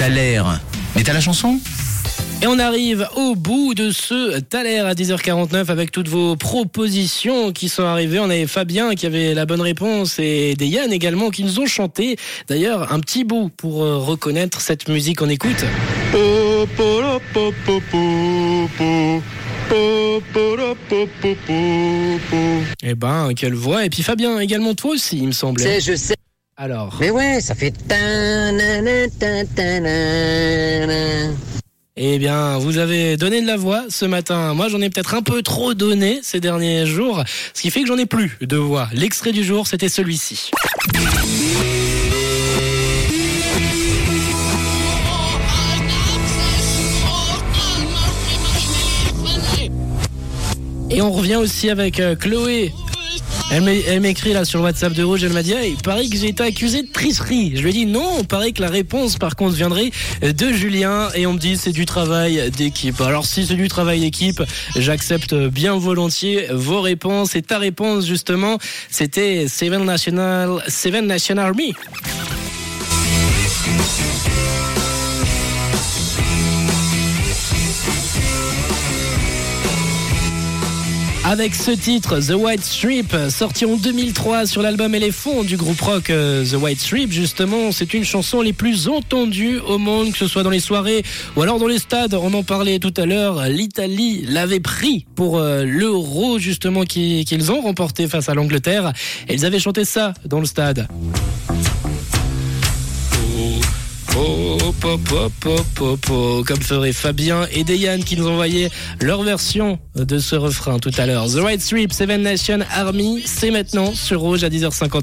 T'as l'air. Mais t'as la chanson? Et on arrive au bout de ce Thaler à 10h49 avec toutes vos propositions qui sont arrivées. On avait Fabien qui avait la bonne réponse et des Yann également qui nous ont chanté. D'ailleurs, un petit bout pour euh, reconnaître cette musique. On écoute. Eh ben, quelle voix. Et puis Fabien, également toi aussi, il me semble. sais, je sais. Alors, Mais ouais, ça fait. eh bien, vous avez donné de la voix ce matin. Moi, j'en ai peut-être un peu trop donné ces derniers jours, ce qui fait que j'en ai plus de voix. L'extrait du jour, c'était celui-ci. Et on revient aussi avec euh, Chloé. Elle m'é- elle m'écrit là sur WhatsApp de Rouge, elle m'a dit hey, il paraît que j'ai été accusé de tricherie. Je lui ai dit non, il paraît que la réponse par contre viendrait de Julien et on me dit c'est du travail d'équipe. Alors si c'est du travail d'équipe, j'accepte bien volontiers vos réponses et ta réponse justement, c'était Seven National Seven National Army. Avec ce titre, The White Strip, sorti en 2003 sur l'album Éléphant du groupe rock euh, The White Strip, justement, c'est une chanson les plus entendues au monde, que ce soit dans les soirées ou alors dans les stades. On en parlait tout à l'heure. L'Italie l'avait pris pour euh, l'Euro, justement, qui- qu'ils ont remporté face à l'Angleterre. Et ils avaient chanté ça dans le stade. Oh, pop, comme ferait Fabien et Dayan qui nous envoyaient leur version de ce refrain tout à l'heure. The White Strip, Seven Nation Army, c'est maintenant sur Rouge à 10h50.